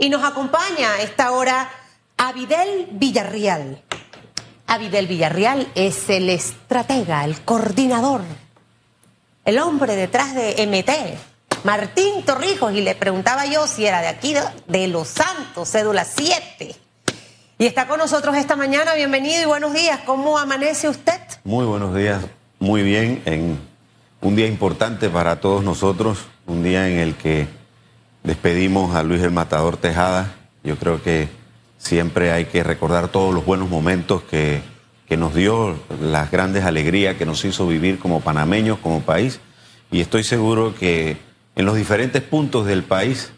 Y nos acompaña a esta hora Avidel Villarreal. Avidel Villarreal es el estratega, el coordinador, el hombre detrás de MT, Martín Torrijos, y le preguntaba yo si era de aquí, de Los Santos, cédula 7. Y está con nosotros esta mañana, bienvenido y buenos días. ¿Cómo amanece usted? Muy buenos días, muy bien, en un día importante para todos nosotros, un día en el que despedimos a Luis el Matador Tejada. Yo creo que siempre hay que recordar todos los buenos momentos que, que nos dio, las grandes alegrías que nos hizo vivir como panameños, como país. Y estoy seguro que en los diferentes puntos del país,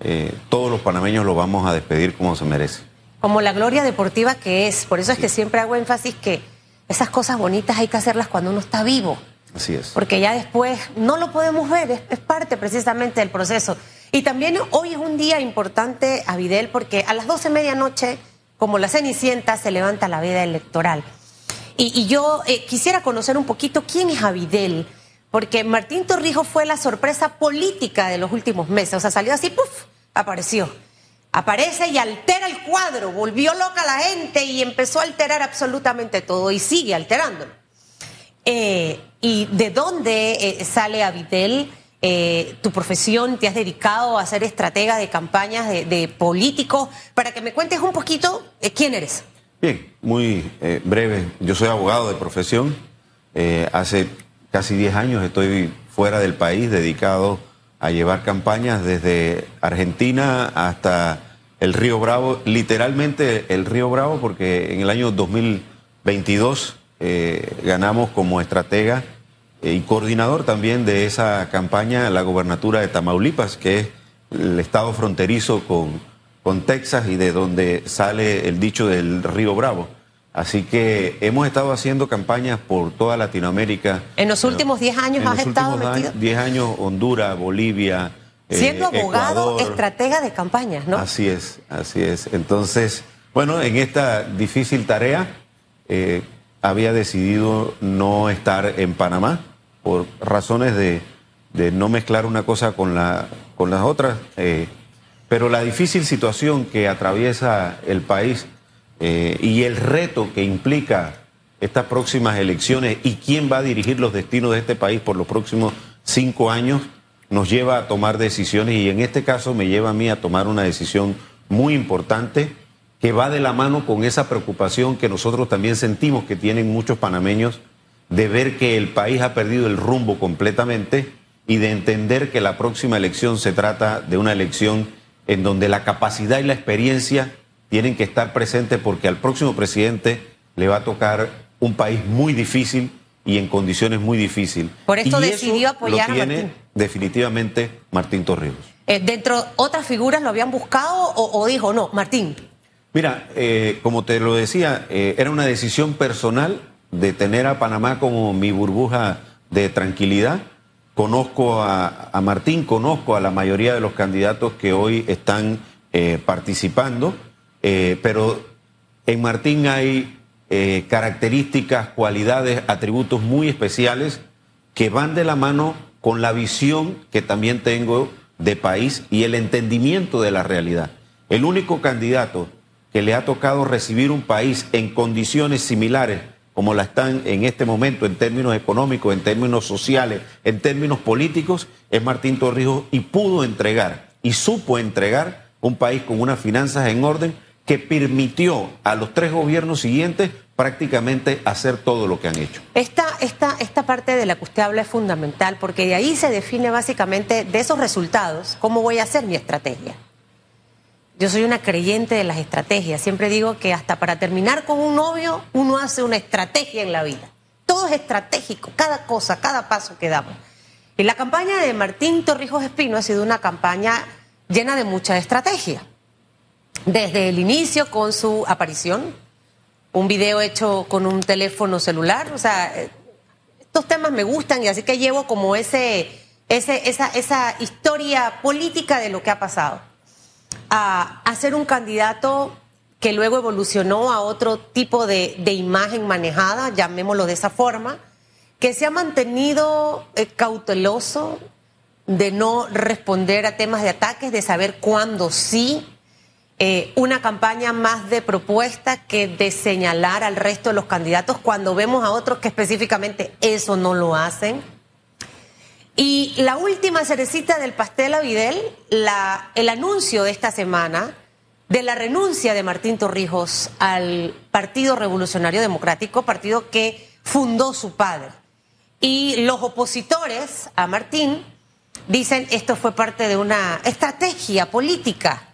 eh, todos los panameños lo vamos a despedir como se merece. Como la gloria deportiva que es. Por eso es que siempre hago énfasis que esas cosas bonitas hay que hacerlas cuando uno está vivo. Así es. Porque ya después no lo podemos ver, es, es parte precisamente del proceso. Y también hoy es un día importante, Avidel, porque a las 12 medianoche, como la Cenicienta, se levanta la veda electoral. Y, yo eh, quisiera conocer un poquito quién es Avidel, porque Martín Torrijos fue la sorpresa política de los últimos meses. O sea, salió así, ¡puf! Apareció. Aparece y altera el cuadro, volvió loca la gente y empezó a alterar absolutamente todo y sigue alterándolo. Eh, ¿Y de dónde eh, sale Avidel? Eh, tu profesión, te has dedicado a ser estratega de campañas de, políticos, para que me cuentes un poquito eh, quién eres. Bien, muy eh, breve. Yo soy abogado de profesión. Hace casi 10 años estoy fuera del país, dedicado a llevar campañas desde Argentina hasta el Río Bravo, literalmente el Río Bravo, porque en el año 2022 eh, ganamos como estratega y coordinador también de esa campaña la gobernatura de Tamaulipas, que es el estado fronterizo con, con Texas y de donde sale el dicho del Río Bravo. Así que hemos estado haciendo campañas por toda Latinoamérica. En los últimos 10 años En has los estado metido. años, 10 años, Honduras, Bolivia. eh, Siendo abogado, Ecuador. estratega de campañas, ¿no? Así es, así es. Entonces, bueno, en esta difícil tarea eh, había decidido no estar en Panamá por razones de, de no mezclar una cosa con, la, con las otras. eh, pero la difícil situación que atraviesa el país eh, y el reto que implica estas próximas elecciones y quién va a dirigir los destinos de este país por los próximos cinco años nos lleva a tomar decisiones y en este caso me lleva a mí a tomar una decisión muy importante que va de la mano con esa preocupación que nosotros también sentimos que tienen muchos panameños de ver que el país ha perdido el rumbo completamente y de entender que la próxima elección se trata de una elección en donde la capacidad y la experiencia tienen que estar presentes porque al próximo presidente le va a tocar un país muy difícil y en condiciones muy difíciles. Por esto Y decidió eso apoyar a lo tiene Martín. definitivamente Martín Torrijos. Eh, ¿Dentro otras figuras lo habían buscado o, o dijo, no, Martín? Mira, eh, como te lo decía, eh, era una decisión personal de tener a Panamá como mi burbuja de tranquilidad. Conozco a, Martín, conozco a la mayoría de los candidatos que hoy están eh, participando, eh, pero en Martín hay eh, características, cualidades, atributos muy especiales que van de la mano con la visión que también tengo de país y el entendimiento de la realidad. El único candidato que le ha tocado recibir un país en condiciones similares como la están en este momento en términos económicos, en términos sociales, en términos políticos, es Martín Torrijos y pudo entregar y supo entregar un país con unas finanzas en orden que permitió a los tres gobiernos siguientes prácticamente hacer todo lo que han hecho. Esta, esta, esta parte de la que usted habla es fundamental porque de ahí se define básicamente de esos resultados cómo voy a hacer mi estrategia. Yo soy una creyente de las estrategias. Siempre digo que hasta para terminar con un novio uno hace una estrategia en la vida. Todo es estratégico, cada cosa, cada paso que damos. Y la campaña de Martín Torrijos Espino ha sido una campaña llena de mucha estrategia. Desde el inicio con su aparición, un video hecho con un teléfono celular, o sea, estos temas me gustan y así que llevo como ese, esa, esa historia política de lo que ha pasado. A, a ser un candidato que luego evolucionó a otro tipo de, imagen manejada, llamémoslo de esa forma, que se ha mantenido eh, cauteloso de no responder a temas de ataques, de saber cuándo sí, eh, una campaña más de propuesta que de señalar al resto de los candidatos cuando vemos a otros que específicamente eso no lo hacen. Y la última cerecita del pastel a Videl, el anuncio de esta semana de la renuncia de Martín Torrijos al Partido Revolucionario Democrático, partido que fundó su padre. Y los opositores a Martín dicen esto fue parte de una estrategia política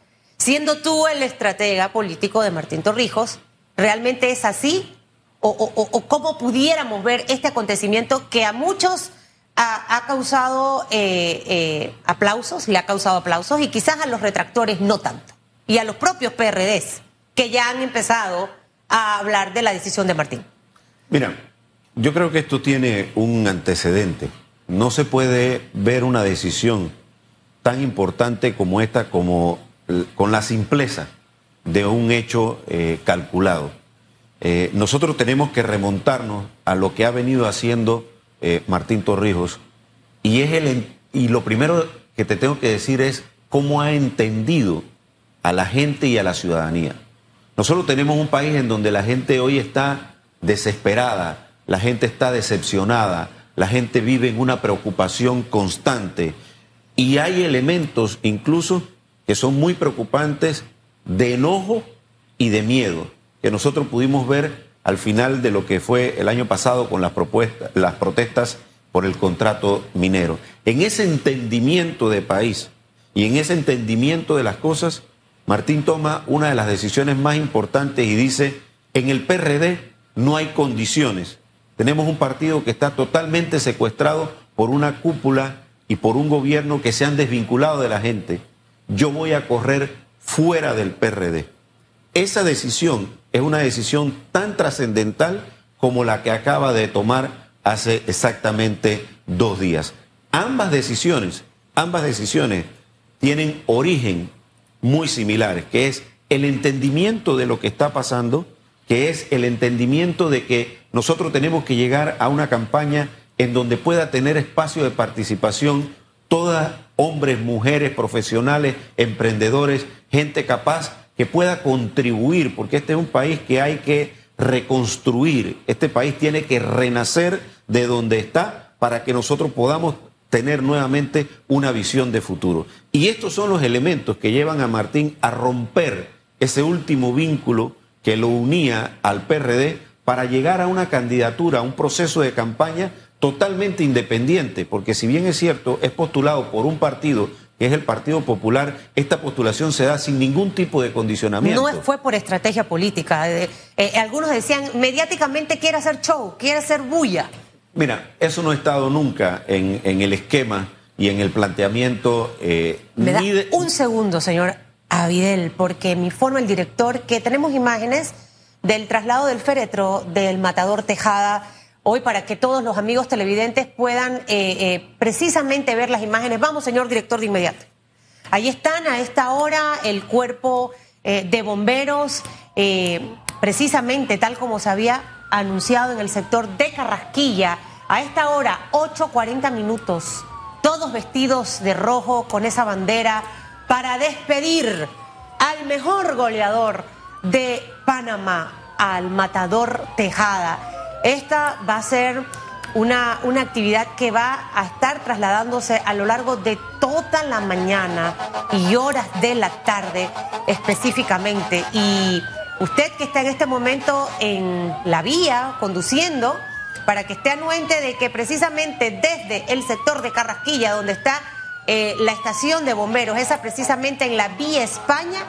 Siendo tú el estratega político de Martín Torrijos, ¿realmente es así? ¿O, cómo pudiéramos ver este acontecimiento que a muchos ha, causado eh, eh, aplausos, le ha causado aplausos y quizás a los retractores no tanto? Y a los propios PRDs que ya han empezado a hablar de la decisión de Martín. Mira, yo creo que esto tiene un antecedente. No se puede ver una decisión tan importante como esta como con la simpleza de un hecho eh, calculado. Eh, nosotros tenemos que remontarnos a lo que ha venido haciendo eh, Martín Torrijos y, es el, y lo primero que te tengo que decir es cómo ha entendido a la gente y a la ciudadanía. Nosotros tenemos un país en donde la gente hoy está desesperada, la gente está decepcionada, la gente vive en una preocupación constante y hay elementos incluso que son muy preocupantes de enojo y de miedo, que nosotros pudimos ver al final de lo que fue el año pasado con las, propuestas, las protestas por el contrato minero. En ese entendimiento de país y en ese entendimiento de las cosas, Martín toma una de las decisiones más importantes y dice, en el PRD no hay condiciones. Tenemos un partido que está totalmente secuestrado por una cúpula y por un gobierno que se han desvinculado de la gente yo voy a correr fuera del PRD. Esa decisión es una decisión tan trascendental como la que acaba de tomar hace exactamente dos días. Ambas decisiones, ambas decisiones tienen origen muy similares, que es el entendimiento de lo que está pasando, que es el entendimiento de que nosotros tenemos que llegar a una campaña en donde pueda tener espacio de participación todas hombres, mujeres, profesionales, emprendedores, gente capaz que pueda contribuir, porque este es un país que hay que reconstruir, este país tiene que renacer de donde está para que nosotros podamos tener nuevamente una visión de futuro. Y estos son los elementos que llevan a Martín a romper ese último vínculo que lo unía al PRD para llegar a una candidatura, a un proceso de campaña totalmente independiente, porque si bien es cierto, es postulado por un partido que es el Partido Popular, esta postulación se da sin ningún tipo de condicionamiento. No fue por estrategia política. Eh, eh, algunos decían, mediáticamente quiere hacer show, quiere hacer bulla. Mira, eso no ha estado nunca en, el esquema y en el planteamiento. Eh, Me da un segundo, señor Avidel, porque me informa el director que tenemos imágenes del traslado del féretro del matador Tejada hoy para que todos los amigos televidentes puedan eh, eh, precisamente ver las imágenes. Vamos, señor director, de inmediato. Ahí están a esta hora el cuerpo eh, de bomberos, precisamente tal como se había anunciado en el sector de Carrasquilla. A esta hora, 8.40 minutos, todos vestidos de rojo con esa bandera para despedir al mejor goleador de Panamá, al matador Tejada. Esta va a ser una, una, actividad que va a estar trasladándose a lo largo de toda la mañana y horas de la tarde específicamente. Y usted que está en este momento en la vía conduciendo, para que esté anuente de que precisamente desde el sector de Carrasquilla, donde está eh, la estación de bomberos, esa precisamente en la vía España,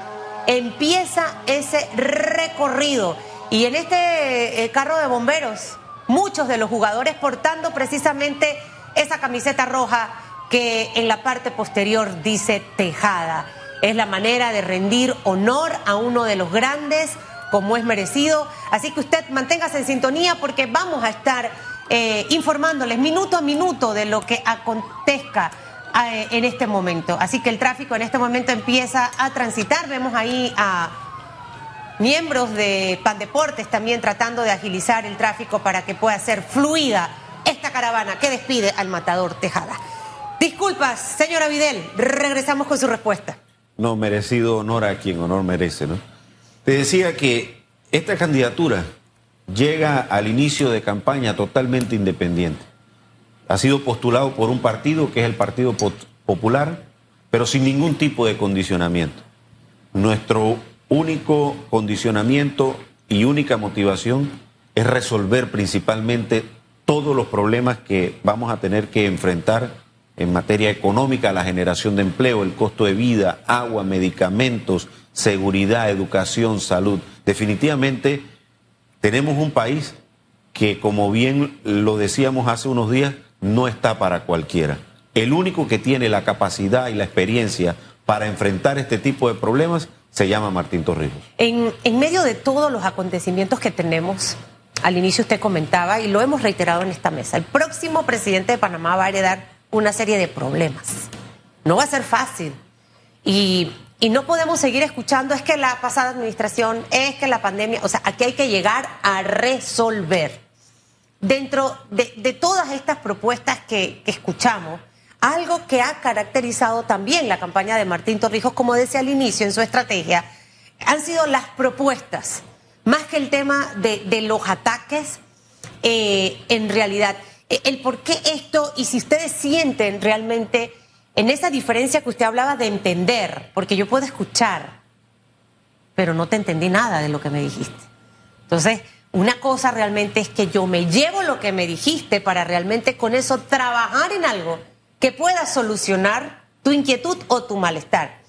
empieza ese recorrido y en este eh, carro de bomberos, muchos de los jugadores portando precisamente esa camiseta roja que en la parte posterior dice Tejada. Es la manera de rendir honor a uno de los grandes como es merecido. Así que usted manténgase en sintonía porque vamos a estar eh, informándoles minuto a minuto de lo que acontezca eh, en este momento. Así que el tráfico en este momento empieza a transitar. Vemos ahí a miembros de Pandeportes también tratando de agilizar el tráfico para que pueda ser fluida esta caravana que despide al matador Tejada. Disculpas, señora Videl, regresamos con su respuesta. no, merecido honor a quien honor merece, ¿no? Te decía que esta candidatura llega al inicio de campaña totalmente independiente. Ha sido postulado por un partido que es el Partido Popular, pero sin ningún tipo de condicionamiento. Nuestro único condicionamiento y única motivación es resolver principalmente todos los problemas que vamos a tener que enfrentar en materia económica, la generación de empleo, el costo de vida, agua, medicamentos, seguridad, educación, salud. Definitivamente tenemos un país que, como bien lo decíamos hace unos días, no está para cualquiera. El único que tiene la capacidad y la experiencia para enfrentar este tipo de problemas se llama Martín Torrijos. En, en medio de todos los acontecimientos que tenemos, al inicio usted comentaba, y lo hemos reiterado en esta mesa, el próximo presidente de Panamá va a heredar una serie de problemas. No va a ser fácil. Y, no podemos seguir escuchando, es que la pasada administración, es que la pandemia, o sea, aquí hay que llegar a resolver. Dentro de, todas estas propuestas que, que escuchamos, algo que ha caracterizado también la campaña de Martín Torrijos, como decía al inicio en su estrategia, han sido las propuestas, más que el tema de, los ataques eh, en realidad. Eh, el por qué esto y si ustedes sienten realmente en esa diferencia que usted hablaba de entender, porque yo puedo escuchar, pero no te entendí nada de lo que me dijiste. Entonces, una cosa realmente es que yo me llevo lo que me dijiste para realmente con eso trabajar en algo que pueda solucionar tu inquietud o tu malestar.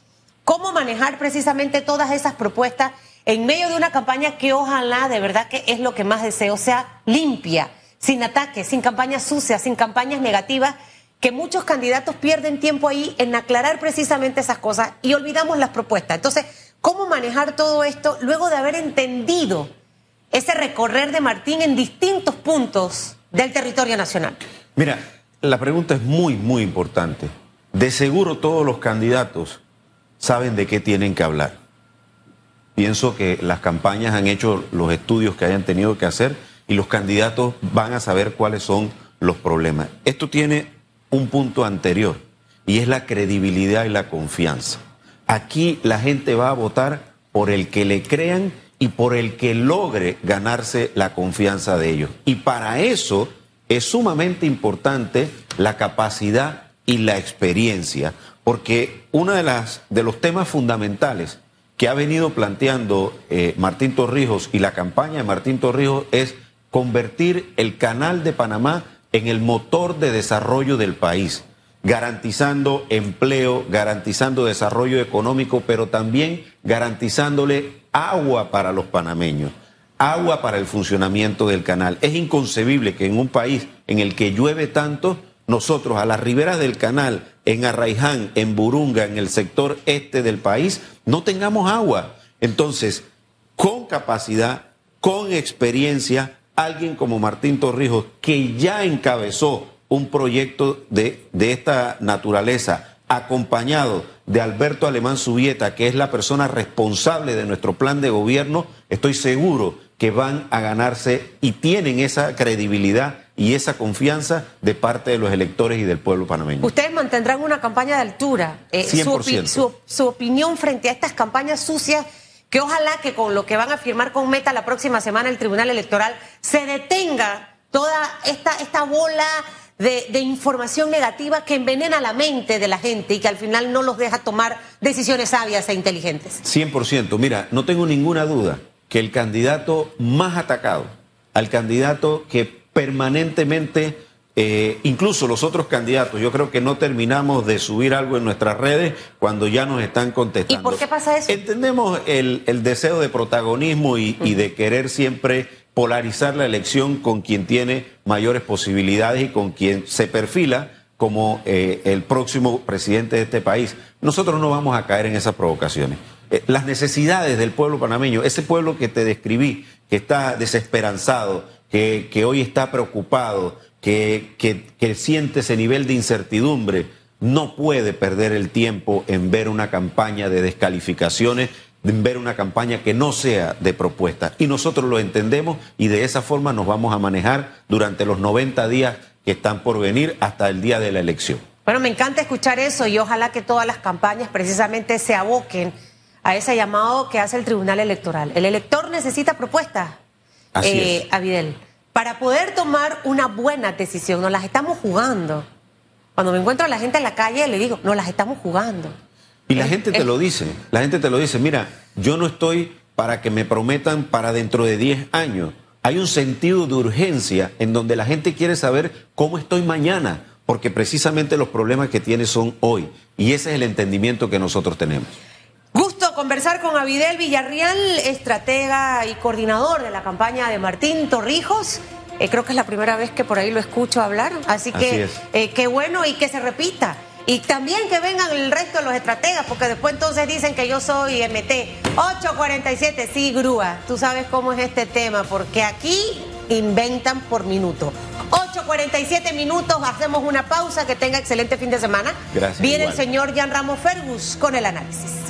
¿Cómo manejar precisamente todas esas propuestas en medio de una campaña que ojalá, de verdad que es lo que más deseo, sea limpia? sin ataques, sin campañas sucias, sin campañas negativas, que muchos candidatos pierden tiempo ahí en aclarar precisamente esas cosas y olvidamos las propuestas. Entonces, ¿cómo manejar todo esto luego de haber entendido ese recorrer de Martín en distintos puntos del territorio nacional? Mira, la pregunta es muy, muy importante. De seguro todos los candidatos saben de qué tienen que hablar. Pienso que las campañas han hecho los estudios que hayan tenido que hacer y los candidatos van a saber cuáles son los problemas. Esto tiene un punto anterior y es la credibilidad y la confianza. Aquí la gente va a votar por el que le crean y por el que logre ganarse la confianza de ellos. Y para eso es sumamente importante la capacidad y la experiencia, porque uno de, de los temas fundamentales que ha venido planteando eh, Martín Torrijos y la campaña de Martín Torrijos es convertir el canal de Panamá en el motor de desarrollo del país, garantizando empleo, garantizando desarrollo económico, pero también garantizándole agua para los panameños, agua para el funcionamiento del canal. Es inconcebible que en un país en el que llueve tanto, nosotros a las riberas del canal, en Arraiján, en Burunga, en el sector este del país, no tengamos agua. Entonces, con capacidad, con experiencia, alguien como Martín Torrijos, que ya encabezó un proyecto de, de esta naturaleza, acompañado de Alberto Alemán Subieta, que es la persona responsable de nuestro plan de gobierno, estoy seguro que van a ganarse y tienen esa credibilidad y esa confianza de parte de los electores y del pueblo panameño. Ustedes mantendrán una campaña de altura. Eh, su, su opinión frente a estas campañas sucias que ojalá que con lo que van a firmar con Meta la próxima semana el Tribunal Electoral se detenga toda esta, esta bola de, de, información negativa que envenena la mente de la gente y que al final no los deja tomar decisiones sabias e inteligentes. 100%. Mira, no tengo ninguna duda que el candidato más atacado, al candidato que permanentemente eh, incluso los otros candidatos, yo creo que no terminamos de subir algo en nuestras redes cuando ya nos están contestando. ¿Y por qué pasa eso? Entendemos el, deseo de protagonismo y, de querer siempre polarizar la elección con quien tiene mayores posibilidades y con quien se perfila como eh, el próximo presidente de este país. Nosotros no vamos a caer en esas provocaciones. Eh, las necesidades del pueblo panameño, ese pueblo que te describí, que está desesperanzado, que, que hoy está preocupado, que, siente ese nivel de incertidumbre no puede perder el tiempo en ver una campaña de descalificaciones, en ver una campaña que no sea de propuesta. Y nosotros lo entendemos y de esa forma nos vamos a manejar durante los 90 días que están por venir hasta el día de la elección. Bueno, me encanta escuchar eso y ojalá que todas las campañas precisamente se aboquen a ese llamado que hace el Tribunal Electoral. El elector necesita propuestas, eh. Abidel, para poder tomar una buena decisión. Nos las estamos jugando. Cuando me encuentro a la gente en la calle, le digo, nos las estamos jugando. Y la Es- gente te es- lo dice, la gente te lo dice, mira, yo no estoy para que me prometan para dentro de 10 años. Hay un sentido de urgencia en donde la gente quiere saber cómo estoy mañana, porque precisamente los problemas que tiene son hoy. Y ese es el entendimiento que nosotros tenemos. Conversar con Abidel Villarreal, estratega y coordinador de la campaña de Martín Torrijos. Eh, creo que es la primera vez que por ahí lo escucho hablar, así que Así eh, qué bueno y que se repita. Y también que vengan el resto de los estrategas, porque después entonces dicen que yo soy MT. 847, sí, grúa. Tú sabes cómo es este tema, porque aquí inventan por minuto. 8.47 minutos, hacemos una pausa, que tenga excelente fin de semana. Gracias, Viene igual. el señor Jan Ramos Fergus con el análisis.